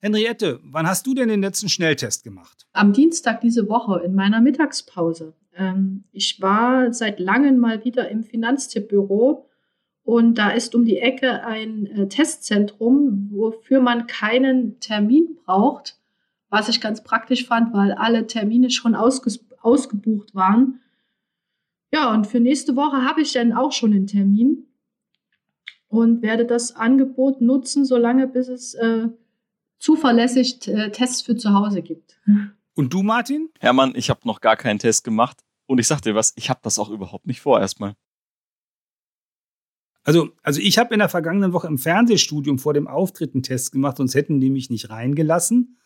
Henriette, wann hast du denn den letzten Schnelltest gemacht? Am Dienstag diese Woche in meiner Mittagspause. Ähm, ich war seit langem mal wieder im Finanztippbüro und da ist um die Ecke ein äh, Testzentrum, wofür man keinen Termin braucht, was ich ganz praktisch fand, weil alle Termine schon ausge ausgebucht waren. Ja, und für nächste Woche habe ich dann auch schon einen Termin und werde das Angebot nutzen, solange bis es äh, zuverlässig äh, Tests für zu Hause gibt. Und du, Martin? Hermann, ich habe noch gar keinen Test gemacht. Und ich sag dir was, ich habe das auch überhaupt nicht vor erstmal. Also, also ich habe in der vergangenen Woche im Fernsehstudium vor dem Auftritt einen Test gemacht, sonst hätten die mich nicht reingelassen.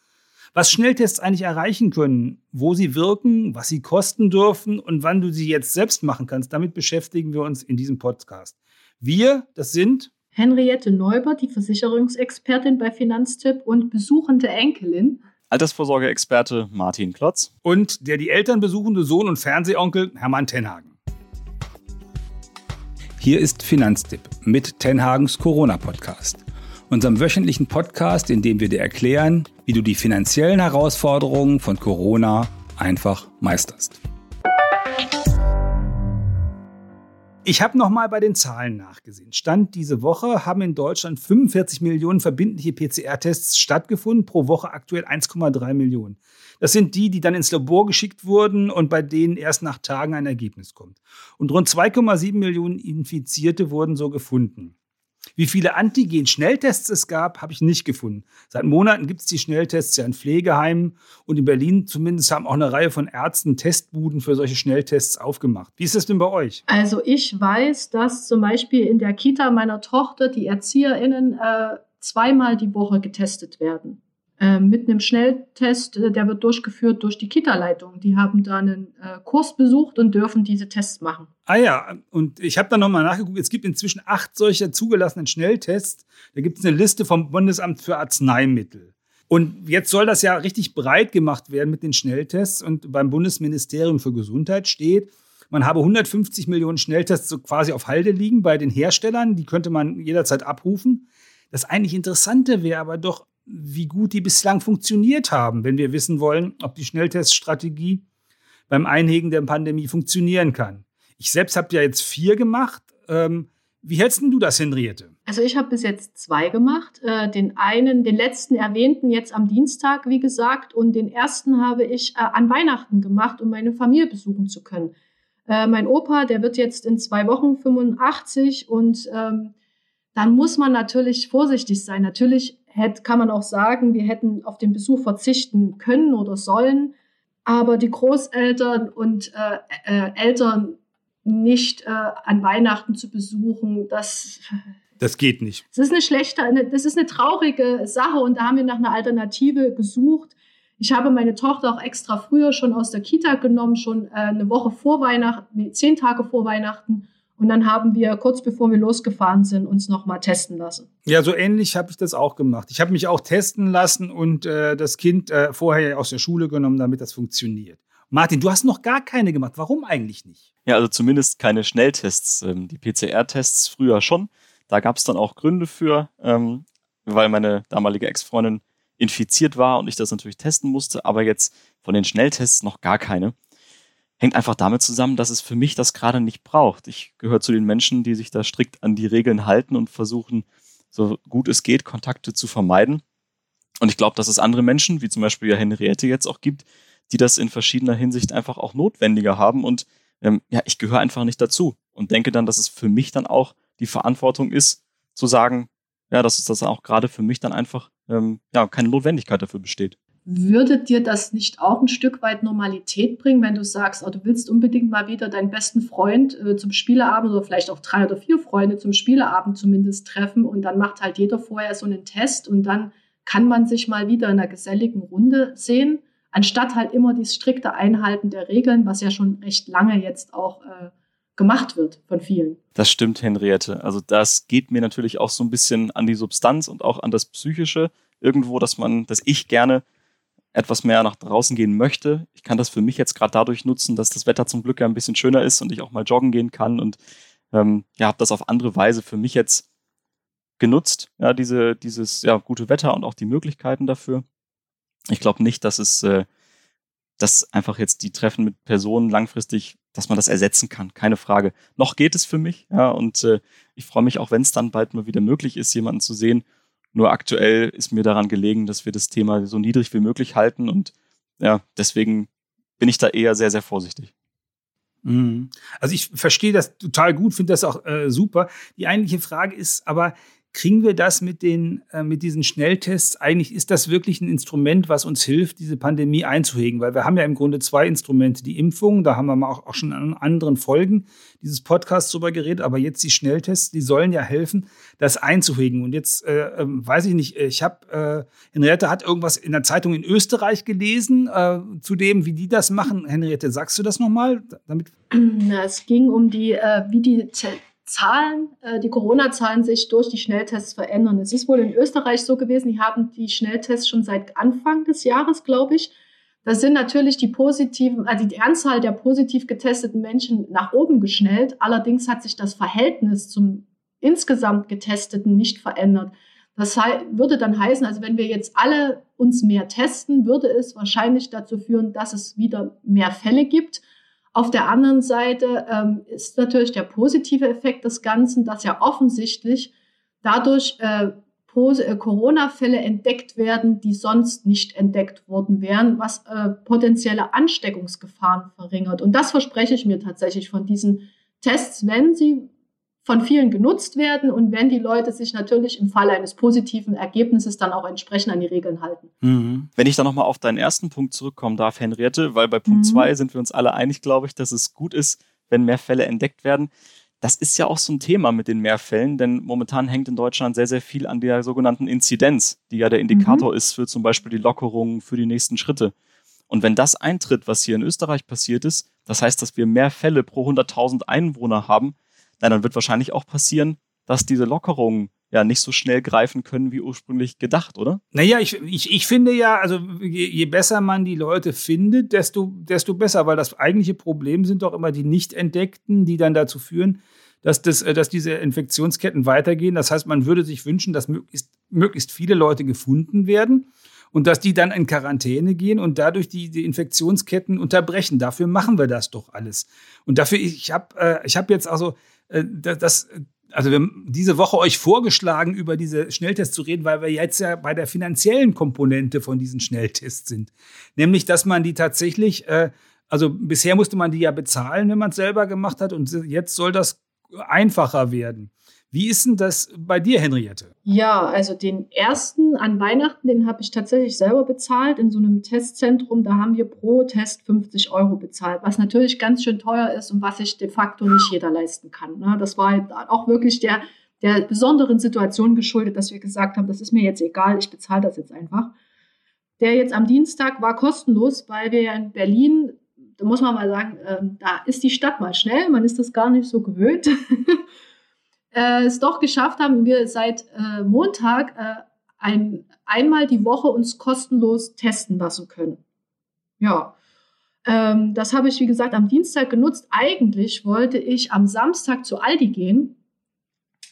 Was Schnelltests eigentlich erreichen können, wo sie wirken, was sie kosten dürfen und wann du sie jetzt selbst machen kannst, damit beschäftigen wir uns in diesem Podcast. Wir, das sind Henriette Neubert, die Versicherungsexpertin bei Finanztipp und besuchende Enkelin. Altersvorsorgeexperte Martin Klotz. Und der die Eltern besuchende Sohn und Fernsehonkel Hermann Tenhagen. Hier ist Finanztipp mit Tenhagens Corona-Podcast unserem wöchentlichen Podcast, in dem wir dir erklären, wie du die finanziellen Herausforderungen von Corona einfach meisterst. Ich habe nochmal bei den Zahlen nachgesehen. Stand diese Woche haben in Deutschland 45 Millionen verbindliche PCR-Tests stattgefunden, pro Woche aktuell 1,3 Millionen. Das sind die, die dann ins Labor geschickt wurden und bei denen erst nach Tagen ein Ergebnis kommt. Und rund 2,7 Millionen Infizierte wurden so gefunden. Wie viele Antigen-Schnelltests es gab, habe ich nicht gefunden. Seit Monaten gibt es die Schnelltests ja in Pflegeheimen und in Berlin zumindest haben auch eine Reihe von Ärzten Testbuden für solche Schnelltests aufgemacht. Wie ist das denn bei euch? Also ich weiß, dass zum Beispiel in der Kita meiner Tochter die ErzieherInnen äh, zweimal die Woche getestet werden. Ähm, mit einem Schnelltest, äh, der wird durchgeführt durch die Kita-Leitung. Die haben da einen äh, Kurs besucht und dürfen diese Tests machen. Ah ja, und ich habe da nochmal nachgeguckt, es gibt inzwischen acht solcher zugelassenen Schnelltests. Da gibt es eine Liste vom Bundesamt für Arzneimittel. Und jetzt soll das ja richtig breit gemacht werden mit den Schnelltests. Und beim Bundesministerium für Gesundheit steht, man habe 150 Millionen Schnelltests so quasi auf Halde liegen bei den Herstellern. Die könnte man jederzeit abrufen. Das eigentlich Interessante wäre aber doch, wie gut die bislang funktioniert haben, wenn wir wissen wollen, ob die Schnellteststrategie beim Einhegen der Pandemie funktionieren kann. Ich selbst habe ja jetzt vier gemacht. Ähm, wie hältst du das, Henriette? Also ich habe bis jetzt zwei gemacht. Äh, den einen, den letzten erwähnten jetzt am Dienstag, wie gesagt, und den ersten habe ich äh, an Weihnachten gemacht, um meine Familie besuchen zu können. Äh, mein Opa, der wird jetzt in zwei Wochen 85 und ähm, dann muss man natürlich vorsichtig sein. Natürlich hätte, kann man auch sagen, wir hätten auf den Besuch verzichten können oder sollen, aber die Großeltern und äh, äh, Eltern nicht äh, an Weihnachten zu besuchen, das das geht nicht. Das ist eine schlechte, eine, das ist eine traurige Sache und da haben wir nach einer Alternative gesucht. Ich habe meine Tochter auch extra früher schon aus der Kita genommen, schon äh, eine Woche vor Weihnachten, nee, zehn Tage vor Weihnachten und dann haben wir kurz bevor wir losgefahren sind, uns nochmal testen lassen. Ja, so ähnlich habe ich das auch gemacht. Ich habe mich auch testen lassen und äh, das Kind äh, vorher aus der Schule genommen, damit das funktioniert. Martin, du hast noch gar keine gemacht. Warum eigentlich nicht? Ja, also zumindest keine Schnelltests. Ähm, die PCR-Tests früher schon. Da gab es dann auch Gründe für, ähm, weil meine damalige Ex-Freundin infiziert war und ich das natürlich testen musste, aber jetzt von den Schnelltests noch gar keine hängt einfach damit zusammen, dass es für mich das gerade nicht braucht. Ich gehöre zu den Menschen, die sich da strikt an die Regeln halten und versuchen, so gut es geht, Kontakte zu vermeiden. Und ich glaube, dass es andere Menschen, wie zum Beispiel ja Henriette jetzt auch gibt, die das in verschiedener Hinsicht einfach auch notwendiger haben. Und ähm, ja, ich gehöre einfach nicht dazu und denke dann, dass es für mich dann auch die Verantwortung ist, zu sagen, ja, dass es das auch gerade für mich dann einfach ähm, ja, keine Notwendigkeit dafür besteht. Würde dir das nicht auch ein Stück weit Normalität bringen, wenn du sagst, oh, du willst unbedingt mal wieder deinen besten Freund äh, zum Spieleabend oder vielleicht auch drei oder vier Freunde zum Spieleabend zumindest treffen und dann macht halt jeder vorher so einen Test und dann kann man sich mal wieder in einer geselligen Runde sehen, anstatt halt immer dieses strikte Einhalten der Regeln, was ja schon recht lange jetzt auch äh, gemacht wird von vielen. Das stimmt, Henriette. Also das geht mir natürlich auch so ein bisschen an die Substanz und auch an das Psychische irgendwo, dass man, dass ich gerne etwas mehr nach draußen gehen möchte. Ich kann das für mich jetzt gerade dadurch nutzen, dass das Wetter zum Glück ja ein bisschen schöner ist und ich auch mal joggen gehen kann und ähm, ja, habe das auf andere Weise für mich jetzt genutzt, ja, diese, dieses ja, gute Wetter und auch die Möglichkeiten dafür. Ich glaube nicht, dass es, äh, dass einfach jetzt die Treffen mit Personen langfristig, dass man das ersetzen kann, keine Frage. Noch geht es für mich, ja, und äh, ich freue mich auch, wenn es dann bald mal wieder möglich ist, jemanden zu sehen. Nur aktuell ist mir daran gelegen, dass wir das Thema so niedrig wie möglich halten und ja, deswegen bin ich da eher sehr, sehr vorsichtig. Mhm. Also ich verstehe das total gut, finde das auch äh, super. Die eigentliche Frage ist aber, Kriegen wir das mit, den, äh, mit diesen Schnelltests? Eigentlich ist das wirklich ein Instrument, was uns hilft, diese Pandemie einzuhegen, weil wir haben ja im Grunde zwei Instrumente. Die Impfung, da haben wir auch, auch schon an anderen Folgen dieses Podcasts drüber geredet, aber jetzt die Schnelltests, die sollen ja helfen, das einzuhegen. Und jetzt äh, äh, weiß ich nicht, ich habe, äh, Henriette hat irgendwas in der Zeitung in Österreich gelesen, äh, zu dem, wie die das machen. Henriette, sagst du das nochmal? Es ging um die, äh, wie die Zahlen, äh, die Corona-Zahlen sich durch die Schnelltests verändern. Es ist wohl in Österreich so gewesen, die haben die Schnelltests schon seit Anfang des Jahres, glaube ich. Da sind natürlich die positiven, also die Anzahl der positiv getesteten Menschen nach oben geschnellt. Allerdings hat sich das Verhältnis zum insgesamt Getesteten nicht verändert. Das würde dann heißen, also wenn wir jetzt alle uns mehr testen, würde es wahrscheinlich dazu führen, dass es wieder mehr Fälle gibt. Auf der anderen Seite ähm, ist natürlich der positive Effekt des Ganzen, dass ja offensichtlich dadurch äh, äh, Corona-Fälle entdeckt werden, die sonst nicht entdeckt worden wären, was äh, potenzielle Ansteckungsgefahren verringert. Und das verspreche ich mir tatsächlich von diesen Tests, wenn sie von vielen genutzt werden und wenn die Leute sich natürlich im Falle eines positiven Ergebnisses dann auch entsprechend an die Regeln halten. Mhm. Wenn ich dann nochmal auf deinen ersten Punkt zurückkommen darf, Henriette, weil bei Punkt 2 mhm. sind wir uns alle einig, glaube ich, dass es gut ist, wenn mehr Fälle entdeckt werden. Das ist ja auch so ein Thema mit den Mehrfällen, denn momentan hängt in Deutschland sehr, sehr viel an der sogenannten Inzidenz, die ja der Indikator mhm. ist für zum Beispiel die Lockerungen für die nächsten Schritte. Und wenn das eintritt, was hier in Österreich passiert ist, das heißt, dass wir mehr Fälle pro 100.000 Einwohner haben, na, dann wird wahrscheinlich auch passieren, dass diese Lockerungen ja nicht so schnell greifen können wie ursprünglich gedacht, oder? Naja, ich, ich, ich finde ja, also je, je besser man die Leute findet, desto, desto besser, weil das eigentliche Problem sind doch immer die nicht entdeckten, die dann dazu führen, dass, das, äh, dass diese Infektionsketten weitergehen. Das heißt, man würde sich wünschen, dass möglichst, möglichst viele Leute gefunden werden und dass die dann in Quarantäne gehen und dadurch die, die Infektionsketten unterbrechen. Dafür machen wir das doch alles. Und dafür, ich habe äh, ich hab jetzt also das, also wir haben diese Woche euch vorgeschlagen, über diese Schnelltests zu reden, weil wir jetzt ja bei der finanziellen Komponente von diesen Schnelltests sind. Nämlich, dass man die tatsächlich, äh, also bisher musste man die ja bezahlen, wenn man es selber gemacht hat, und jetzt soll das einfacher werden. Wie ist denn das bei dir, Henriette? Ja, also den ersten an Weihnachten, den habe ich tatsächlich selber bezahlt in so einem Testzentrum. Da haben wir pro Test 50 Euro bezahlt, was natürlich ganz schön teuer ist und was sich de facto nicht jeder leisten kann. Ne? Das war halt auch wirklich der, der besonderen Situation geschuldet, dass wir gesagt haben, das ist mir jetzt egal, ich bezahle das jetzt einfach. Der jetzt am Dienstag war kostenlos, weil wir ja in Berlin, da muss man mal sagen, äh, da ist die Stadt mal schnell, man ist das gar nicht so gewöhnt. äh, es doch geschafft haben, wir seit äh, Montag äh, ein, einmal die Woche uns kostenlos testen lassen können. Ja, ähm, das habe ich, wie gesagt, am Dienstag genutzt. Eigentlich wollte ich am Samstag zu Aldi gehen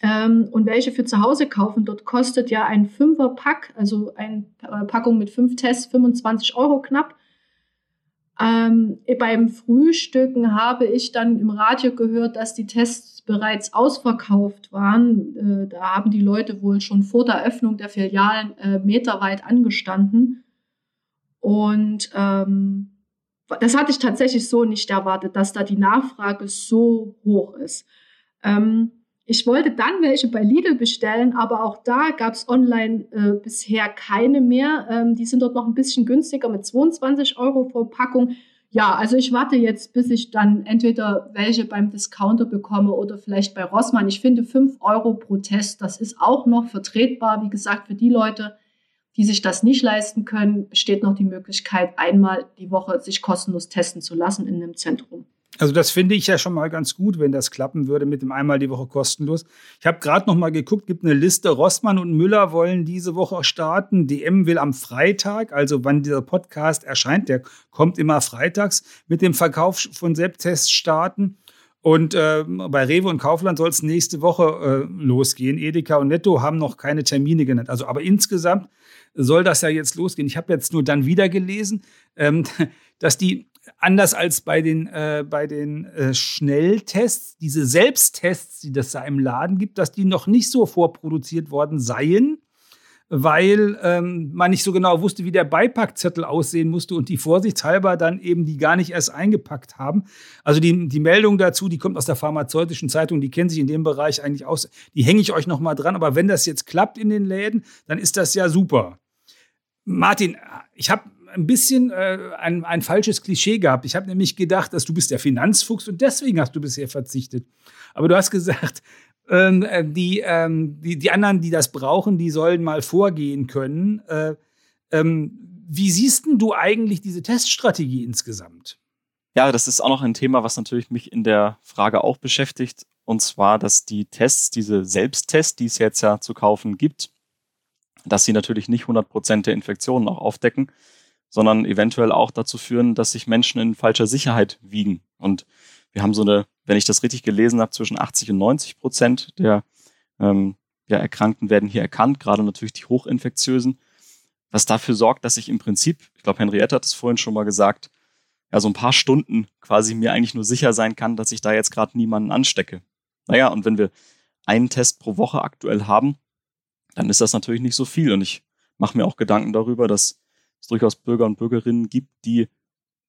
ähm, und welche für zu Hause kaufen. Dort kostet ja ein Fünfer-Pack, also eine äh, Packung mit fünf Tests, 25 Euro knapp. Ähm, beim Frühstücken habe ich dann im Radio gehört, dass die Tests bereits ausverkauft waren. Äh, da haben die Leute wohl schon vor der Öffnung der Filialen äh, meterweit angestanden. Und ähm, das hatte ich tatsächlich so nicht erwartet, dass da die Nachfrage so hoch ist. Ähm, ich wollte dann welche bei Lidl bestellen, aber auch da gab es online äh, bisher keine mehr. Ähm, die sind dort noch ein bisschen günstiger mit 22 Euro pro Packung. Ja, also ich warte jetzt, bis ich dann entweder welche beim Discounter bekomme oder vielleicht bei Rossmann. Ich finde 5 Euro pro Test, das ist auch noch vertretbar. Wie gesagt, für die Leute, die sich das nicht leisten können, besteht noch die Möglichkeit, einmal die Woche sich kostenlos testen zu lassen in einem Zentrum. Also das finde ich ja schon mal ganz gut, wenn das klappen würde mit dem einmal die Woche kostenlos. Ich habe gerade noch mal geguckt, gibt eine Liste. Rossmann und Müller wollen diese Woche starten. DM will am Freitag, also wann dieser Podcast erscheint, der kommt immer freitags, mit dem Verkauf von Selbsttests starten. Und äh, bei Rewe und Kaufland soll es nächste Woche äh, losgehen. Edeka und Netto haben noch keine Termine genannt. Also, aber insgesamt soll das ja jetzt losgehen. Ich habe jetzt nur dann wieder gelesen, ähm, dass die anders als bei den, äh, bei den äh, Schnelltests, diese Selbsttests, die das da im Laden gibt, dass die noch nicht so vorproduziert worden seien, weil ähm, man nicht so genau wusste, wie der Beipackzettel aussehen musste und die vorsichtshalber dann eben die gar nicht erst eingepackt haben. Also die, die Meldung dazu, die kommt aus der pharmazeutischen Zeitung, die kennen sich in dem Bereich eigentlich aus, die hänge ich euch noch mal dran. Aber wenn das jetzt klappt in den Läden, dann ist das ja super. Martin, ich habe ein bisschen äh, ein, ein falsches Klischee gehabt. Ich habe nämlich gedacht, dass du bist der Finanzfuchs und deswegen hast du bisher verzichtet. Aber du hast gesagt, ähm, äh, die, ähm, die, die anderen, die das brauchen, die sollen mal vorgehen können. Äh, ähm, wie siehst denn du eigentlich diese Teststrategie insgesamt? Ja, das ist auch noch ein Thema, was natürlich mich in der Frage auch beschäftigt. Und zwar, dass die Tests, diese Selbsttests, die es jetzt ja zu kaufen gibt, dass sie natürlich nicht 100% der Infektionen auch aufdecken, sondern eventuell auch dazu führen, dass sich Menschen in falscher Sicherheit wiegen. Und wir haben so eine, wenn ich das richtig gelesen habe, zwischen 80 und 90 Prozent der ähm, ja, Erkrankten werden hier erkannt, gerade natürlich die hochinfektiösen, was dafür sorgt, dass ich im Prinzip, ich glaube, Henriette hat es vorhin schon mal gesagt, ja, so ein paar Stunden quasi mir eigentlich nur sicher sein kann, dass ich da jetzt gerade niemanden anstecke. Naja, und wenn wir einen Test pro Woche aktuell haben, dann ist das natürlich nicht so viel. Und ich mache mir auch Gedanken darüber, dass es durchaus Bürger und Bürgerinnen gibt, die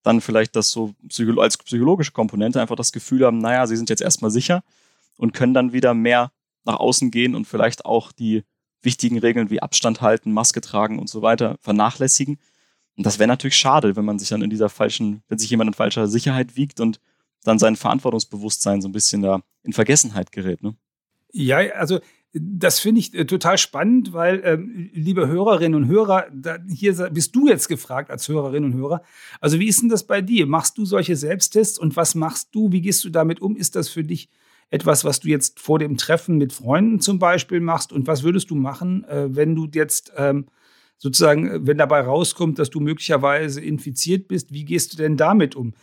dann vielleicht das so als psychologische Komponente einfach das Gefühl haben, naja, sie sind jetzt erstmal sicher und können dann wieder mehr nach außen gehen und vielleicht auch die wichtigen Regeln wie Abstand halten, Maske tragen und so weiter vernachlässigen. Und das wäre natürlich schade, wenn man sich dann in dieser falschen, wenn sich jemand in falscher Sicherheit wiegt und dann sein Verantwortungsbewusstsein so ein bisschen da in Vergessenheit gerät. Ne? Ja, also das finde ich äh, total spannend, weil, ähm, liebe Hörerinnen und Hörer, da, hier bist du jetzt gefragt als Hörerinnen und Hörer. Also, wie ist denn das bei dir? Machst du solche Selbsttests und was machst du? Wie gehst du damit um? Ist das für dich etwas, was du jetzt vor dem Treffen mit Freunden zum Beispiel machst? Und was würdest du machen, äh, wenn du jetzt ähm, sozusagen, äh, wenn dabei rauskommt, dass du möglicherweise infiziert bist? Wie gehst du denn damit um?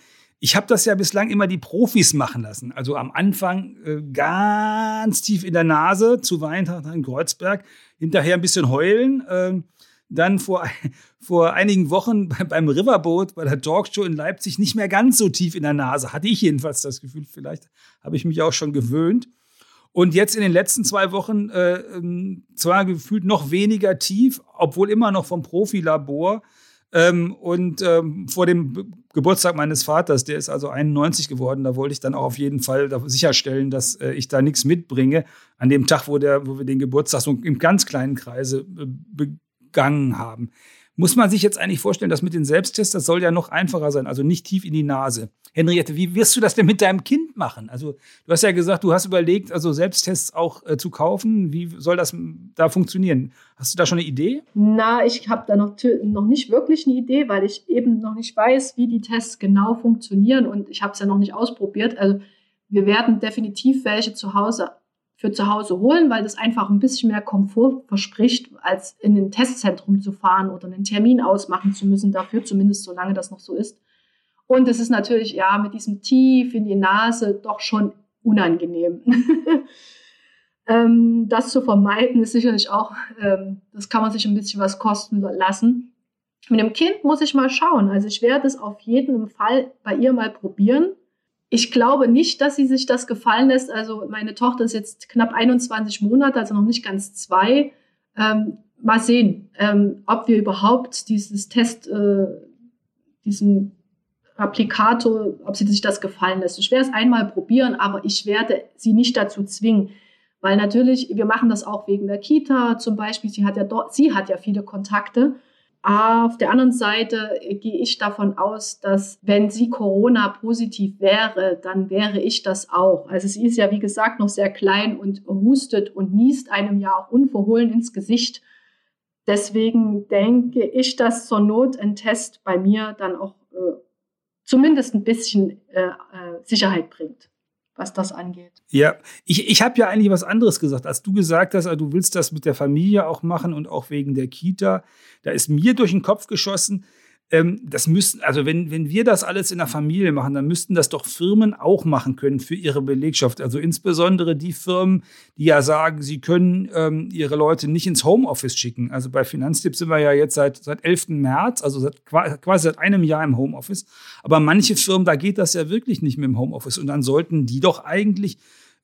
Ich habe das ja bislang immer die Profis machen lassen. Also am Anfang äh, ganz tief in der Nase zu Weihnachten in Kreuzberg, hinterher ein bisschen heulen. Äh, dann vor, vor einigen Wochen beim Riverboat, bei der Talkshow in Leipzig, nicht mehr ganz so tief in der Nase. Hatte ich jedenfalls das Gefühl. Vielleicht habe ich mich auch schon gewöhnt. Und jetzt in den letzten zwei Wochen äh, ähm, zwar gefühlt noch weniger tief, obwohl immer noch vom Profilabor. Ähm, und ähm, vor dem Geburtstag meines Vaters, der ist also 91 geworden, da wollte ich dann auch auf jeden Fall sicherstellen, dass äh, ich da nichts mitbringe. An dem Tag, wo, der, wo wir den Geburtstag so im ganz kleinen Kreise äh, begangen haben. Muss man sich jetzt eigentlich vorstellen, dass mit den Selbsttests, das soll ja noch einfacher sein, also nicht tief in die Nase. Henriette, wie wirst du das denn mit deinem Kind machen? Also, du hast ja gesagt, du hast überlegt, also Selbsttests auch äh, zu kaufen. Wie soll das da funktionieren? Hast du da schon eine Idee? Na, ich habe da noch, noch nicht wirklich eine Idee, weil ich eben noch nicht weiß, wie die Tests genau funktionieren und ich habe es ja noch nicht ausprobiert. Also, wir werden definitiv welche zu Hause für zu Hause holen, weil das einfach ein bisschen mehr Komfort verspricht, als in ein Testzentrum zu fahren oder einen Termin ausmachen zu müssen dafür, zumindest solange das noch so ist. Und es ist natürlich, ja, mit diesem Tief in die Nase doch schon unangenehm. ähm, das zu vermeiden ist sicherlich auch, ähm, das kann man sich ein bisschen was kosten lassen. Mit dem Kind muss ich mal schauen. Also ich werde es auf jeden Fall bei ihr mal probieren ich glaube nicht, dass sie sich das gefallen lässt. Also meine Tochter ist jetzt knapp 21 Monate, also noch nicht ganz zwei. Ähm, mal sehen, ähm, ob wir überhaupt dieses Test, äh, diesen Applikator, ob sie sich das gefallen lässt. Ich werde es einmal probieren, aber ich werde sie nicht dazu zwingen. Weil natürlich, wir machen das auch wegen der Kita zum Beispiel. Sie hat ja sie hat ja viele Kontakte. Auf der anderen Seite gehe ich davon aus, dass wenn sie Corona-positiv wäre, dann wäre ich das auch. Also sie ist ja, wie gesagt, noch sehr klein und hustet und niest einem ja auch unverhohlen ins Gesicht. Deswegen denke ich, dass zur Not ein Test bei mir dann auch äh, zumindest ein bisschen äh, äh Sicherheit bringt was das angeht. Ja, ich, ich habe ja eigentlich was anderes gesagt, als du gesagt hast, also du willst das mit der Familie auch machen und auch wegen der Kita. Da ist mir durch den Kopf geschossen, ähm, das müssen, also wenn, wenn wir das alles in der Familie machen, dann müssten das doch Firmen auch machen können für ihre Belegschaft. Also insbesondere die Firmen, die ja sagen, sie können ähm, ihre Leute nicht ins Homeoffice schicken. Also bei Finanztipp sind wir ja jetzt seit, seit 11. März, also seit, quasi seit einem Jahr im Homeoffice. Aber manche Firmen, da geht das ja wirklich nicht mit dem Homeoffice. Und dann sollten die doch eigentlich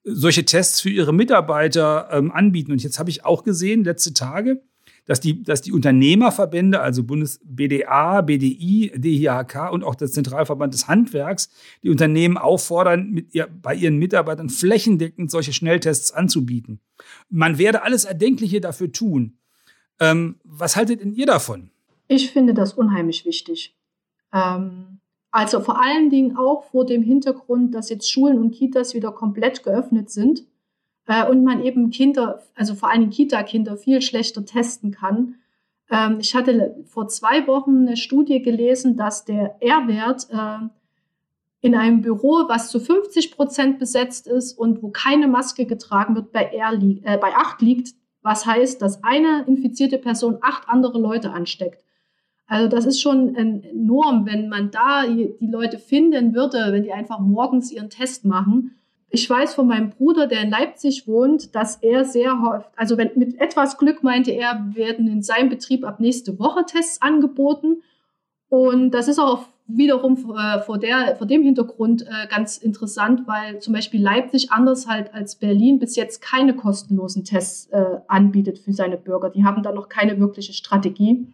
solche Tests für ihre Mitarbeiter ähm, anbieten. Und jetzt habe ich auch gesehen, letzte Tage, dass die, dass die Unternehmerverbände, also Bundes BDA, BDI, DIHK und auch der Zentralverband des Handwerks, die Unternehmen auffordern, mit ihr, bei ihren Mitarbeitern flächendeckend solche Schnelltests anzubieten. Man werde alles Erdenkliche dafür tun. Ähm, was haltet denn ihr davon? Ich finde das unheimlich wichtig. Ähm, also vor allen Dingen auch vor dem Hintergrund, dass jetzt Schulen und Kitas wieder komplett geöffnet sind äh, und man eben Kinder, also vor allem Kita-Kinder, viel schlechter testen kann. Ähm, ich hatte vor zwei Wochen eine Studie gelesen, dass der R-Wert äh, in einem Büro, was zu 50 Prozent besetzt ist und wo keine Maske getragen wird, bei, R li äh, bei 8 liegt, was heißt, dass eine infizierte Person acht andere Leute ansteckt. Also das ist schon enorm, wenn man da die Leute finden würde, wenn die einfach morgens ihren Test machen ich weiß von meinem Bruder, der in Leipzig wohnt, dass er sehr häufig, also wenn, mit etwas Glück meinte er, werden in seinem Betrieb ab nächste Woche Tests angeboten. Und das ist auch wiederum äh, vor, der, vor dem Hintergrund äh, ganz interessant, weil zum Beispiel Leipzig anders halt als Berlin bis jetzt keine kostenlosen Tests äh, anbietet für seine Bürger. Die haben da noch keine wirkliche Strategie.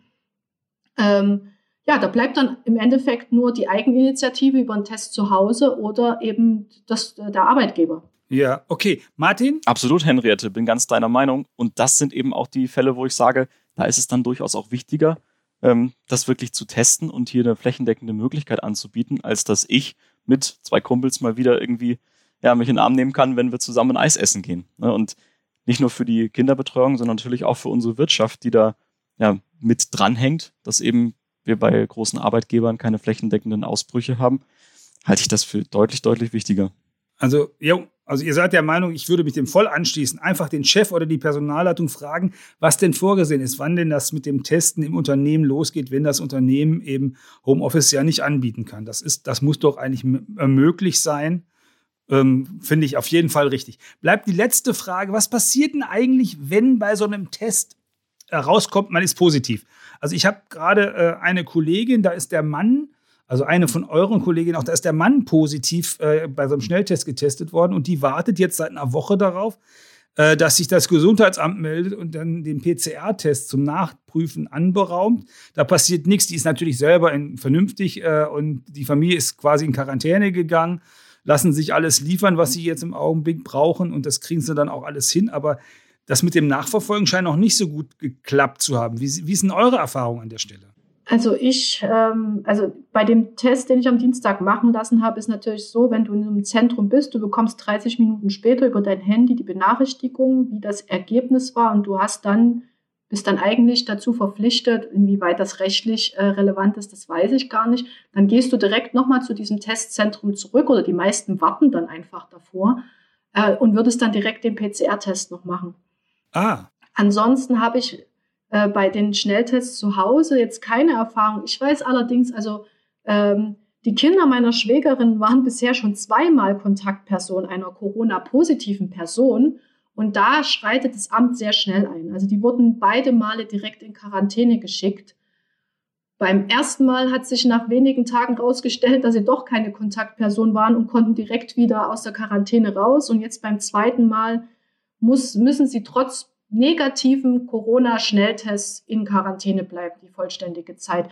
Ähm, ja, da bleibt dann im Endeffekt nur die Eigeninitiative über einen Test zu Hause oder eben das, der Arbeitgeber. Ja, okay. Martin? Absolut, Henriette, bin ganz deiner Meinung. Und das sind eben auch die Fälle, wo ich sage, da ist es dann durchaus auch wichtiger, ähm, das wirklich zu testen und hier eine flächendeckende Möglichkeit anzubieten, als dass ich mit zwei Kumpels mal wieder irgendwie ja, mich in den Arm nehmen kann, wenn wir zusammen Eis essen gehen. Ne? Und nicht nur für die Kinderbetreuung, sondern natürlich auch für unsere Wirtschaft, die da ja, mit dranhängt, dass eben wir bei großen Arbeitgebern keine flächendeckenden Ausbrüche haben, halte ich das für deutlich, deutlich wichtiger. Also, ja, also ihr seid der Meinung, ich würde mich dem voll anschließen. Einfach den Chef oder die Personalleitung fragen, was denn vorgesehen ist, wann denn das mit dem Testen im Unternehmen losgeht, wenn das Unternehmen eben Homeoffice ja nicht anbieten kann. Das ist, das muss doch eigentlich äh, möglich sein. Ähm, Finde ich auf jeden Fall richtig. Bleibt die letzte Frage. Was passiert denn eigentlich, wenn bei so einem Test rauskommt, man ist positiv? Also ich habe gerade äh, eine Kollegin, da ist der Mann, also eine von euren Kolleginnen auch, da ist der Mann positiv äh, bei so einem Schnelltest getestet worden und die wartet jetzt seit einer Woche darauf, äh, dass sich das Gesundheitsamt meldet und dann den PCR-Test zum Nachprüfen anberaumt. Da passiert nichts. Die ist natürlich selber in, vernünftig äh, und die Familie ist quasi in Quarantäne gegangen, lassen sich alles liefern, was sie jetzt im Augenblick brauchen und das kriegen sie dann auch alles hin. Aber das mit dem Nachverfolgen scheint noch nicht so gut geklappt zu haben. Wie, wie ist denn eure Erfahrung an der Stelle? Also ich, ähm, also bei dem Test, den ich am Dienstag machen lassen habe, ist natürlich so, wenn du in einem Zentrum bist, du bekommst 30 Minuten später über dein Handy die Benachrichtigung, wie das Ergebnis war und du hast dann, bist dann eigentlich dazu verpflichtet, inwieweit das rechtlich äh, relevant ist, das weiß ich gar nicht. Dann gehst du direkt nochmal zu diesem Testzentrum zurück oder die meisten warten dann einfach davor äh, und würdest dann direkt den PCR-Test noch machen. Ah. Ansonsten habe ich äh, bei den Schnelltests zu Hause jetzt keine Erfahrung. Ich weiß allerdings, also ähm, die Kinder meiner Schwägerin waren bisher schon zweimal Kontaktperson einer Corona-positiven Person. Und da schreitet das Amt sehr schnell ein. Also die wurden beide Male direkt in Quarantäne geschickt. Beim ersten Mal hat sich nach wenigen Tagen herausgestellt, dass sie doch keine Kontaktperson waren und konnten direkt wieder aus der Quarantäne raus. Und jetzt beim zweiten Mal muss, müssen sie trotz negativen Corona-Schnelltests in Quarantäne bleiben, die vollständige Zeit.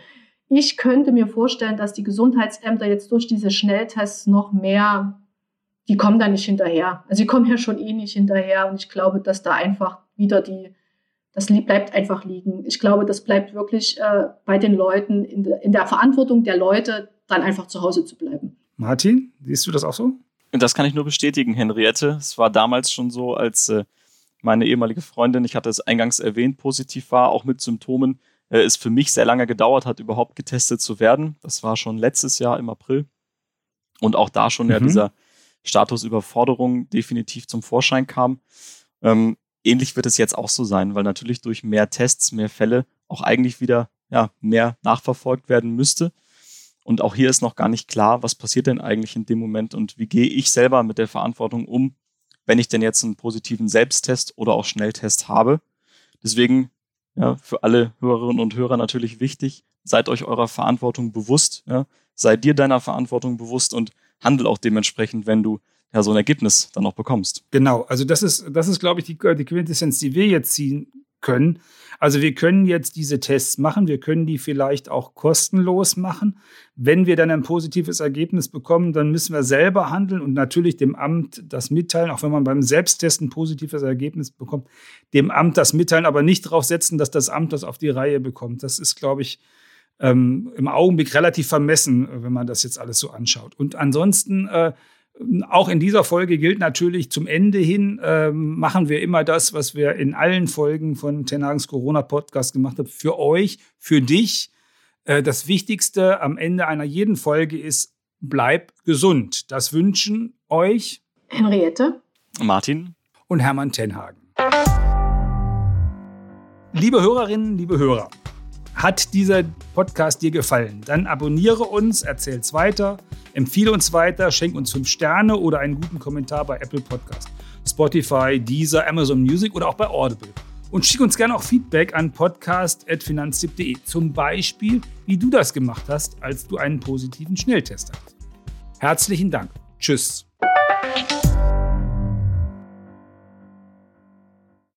Ich könnte mir vorstellen, dass die Gesundheitsämter jetzt durch diese Schnelltests noch mehr, die kommen da nicht hinterher. Also sie kommen ja schon eh nicht hinterher und ich glaube, dass da einfach wieder die, das bleibt einfach liegen. Ich glaube, das bleibt wirklich äh, bei den Leuten, in, de, in der Verantwortung der Leute, dann einfach zu Hause zu bleiben. Martin, siehst du das auch so? Das kann ich nur bestätigen, Henriette. Es war damals schon so, als äh, meine ehemalige Freundin, ich hatte es eingangs erwähnt, positiv war, auch mit Symptomen, äh, es für mich sehr lange gedauert hat, überhaupt getestet zu werden. Das war schon letztes Jahr im April. Und auch da schon mhm. ja dieser Status Überforderung definitiv zum Vorschein kam. Ähm, ähnlich wird es jetzt auch so sein, weil natürlich durch mehr Tests, mehr Fälle auch eigentlich wieder ja, mehr nachverfolgt werden müsste. Und auch hier ist noch gar nicht klar, was passiert denn eigentlich in dem Moment und wie gehe ich selber mit der Verantwortung um, wenn ich denn jetzt einen positiven Selbsttest oder auch Schnelltest habe. Deswegen ja, für alle Hörerinnen und Hörer natürlich wichtig, seid euch eurer Verantwortung bewusst, ja, sei dir deiner Verantwortung bewusst und handel auch dementsprechend, wenn du ja so ein Ergebnis dann auch bekommst. Genau, also das ist, das ist, glaube ich, die, die Quintessenz, die wir jetzt ziehen können. Also wir können jetzt diese Tests machen, wir können die vielleicht auch kostenlos machen. Wenn wir dann ein positives Ergebnis bekommen, dann müssen wir selber handeln und natürlich dem Amt das mitteilen, auch wenn man beim Selbsttest ein positives Ergebnis bekommt, dem Amt das mitteilen, aber nicht darauf setzen, dass das Amt das auf die Reihe bekommt. Das ist, glaube ich, ähm, im Augenblick relativ vermessen, wenn man das jetzt alles so anschaut. Und ansonsten äh, auch in dieser Folge gilt natürlich, zum Ende hin äh, machen wir immer das, was wir in allen Folgen von Tenhagens Corona-Podcast gemacht haben. Für euch, für dich. Äh, das Wichtigste am Ende einer jeden Folge ist, bleib gesund. Das wünschen euch Henriette, Martin und Hermann Tenhagen. Liebe Hörerinnen, liebe Hörer, hat dieser Podcast dir gefallen? Dann abonniere uns, erzähl's weiter, empfehle uns weiter, schenk uns fünf Sterne oder einen guten Kommentar bei Apple Podcast, Spotify, Deezer, Amazon Music oder auch bei Audible. Und schick uns gerne auch Feedback an podcast.finanztipp.de. Zum Beispiel, wie du das gemacht hast, als du einen positiven Schnelltest hattest. Herzlichen Dank. Tschüss.